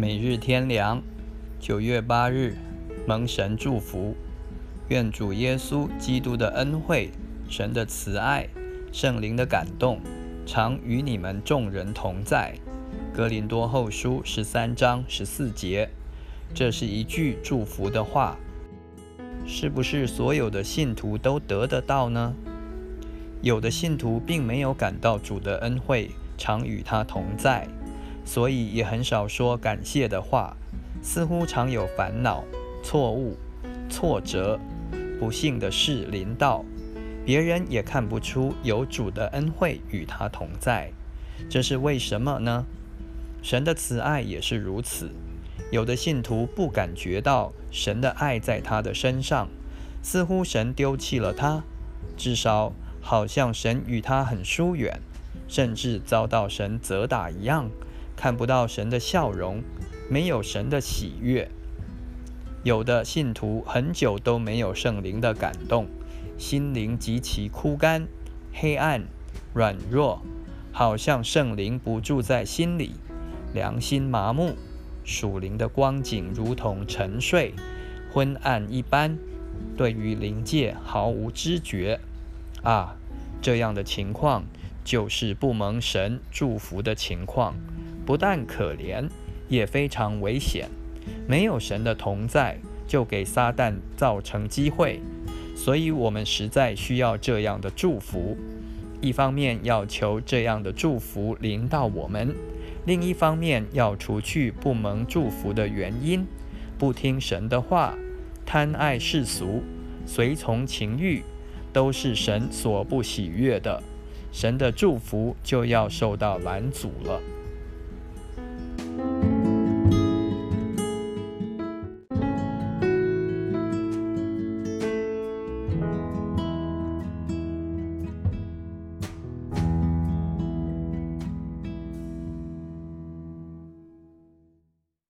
每日天良，九月八日，蒙神祝福，愿主耶稣基督的恩惠、神的慈爱、圣灵的感动，常与你们众人同在。格林多后书十三章十四节，这是一句祝福的话，是不是所有的信徒都得得到呢？有的信徒并没有感到主的恩惠，常与他同在。所以也很少说感谢的话，似乎常有烦恼、错误、挫折、不幸的事临到，别人也看不出有主的恩惠与他同在，这是为什么呢？神的慈爱也是如此，有的信徒不感觉到神的爱在他的身上，似乎神丢弃了他，至少好像神与他很疏远，甚至遭到神责打一样。看不到神的笑容，没有神的喜悦。有的信徒很久都没有圣灵的感动，心灵极其枯干、黑暗、软弱，好像圣灵不住在心里，良心麻木，属灵的光景如同沉睡、昏暗一般，对于灵界毫无知觉。啊，这样的情况就是不蒙神祝福的情况。不但可怜，也非常危险。没有神的同在，就给撒旦造成机会。所以，我们实在需要这样的祝福。一方面要求这样的祝福临到我们，另一方面要除去不蒙祝福的原因：不听神的话，贪爱世俗，随从情欲，都是神所不喜悦的。神的祝福就要受到拦阻了。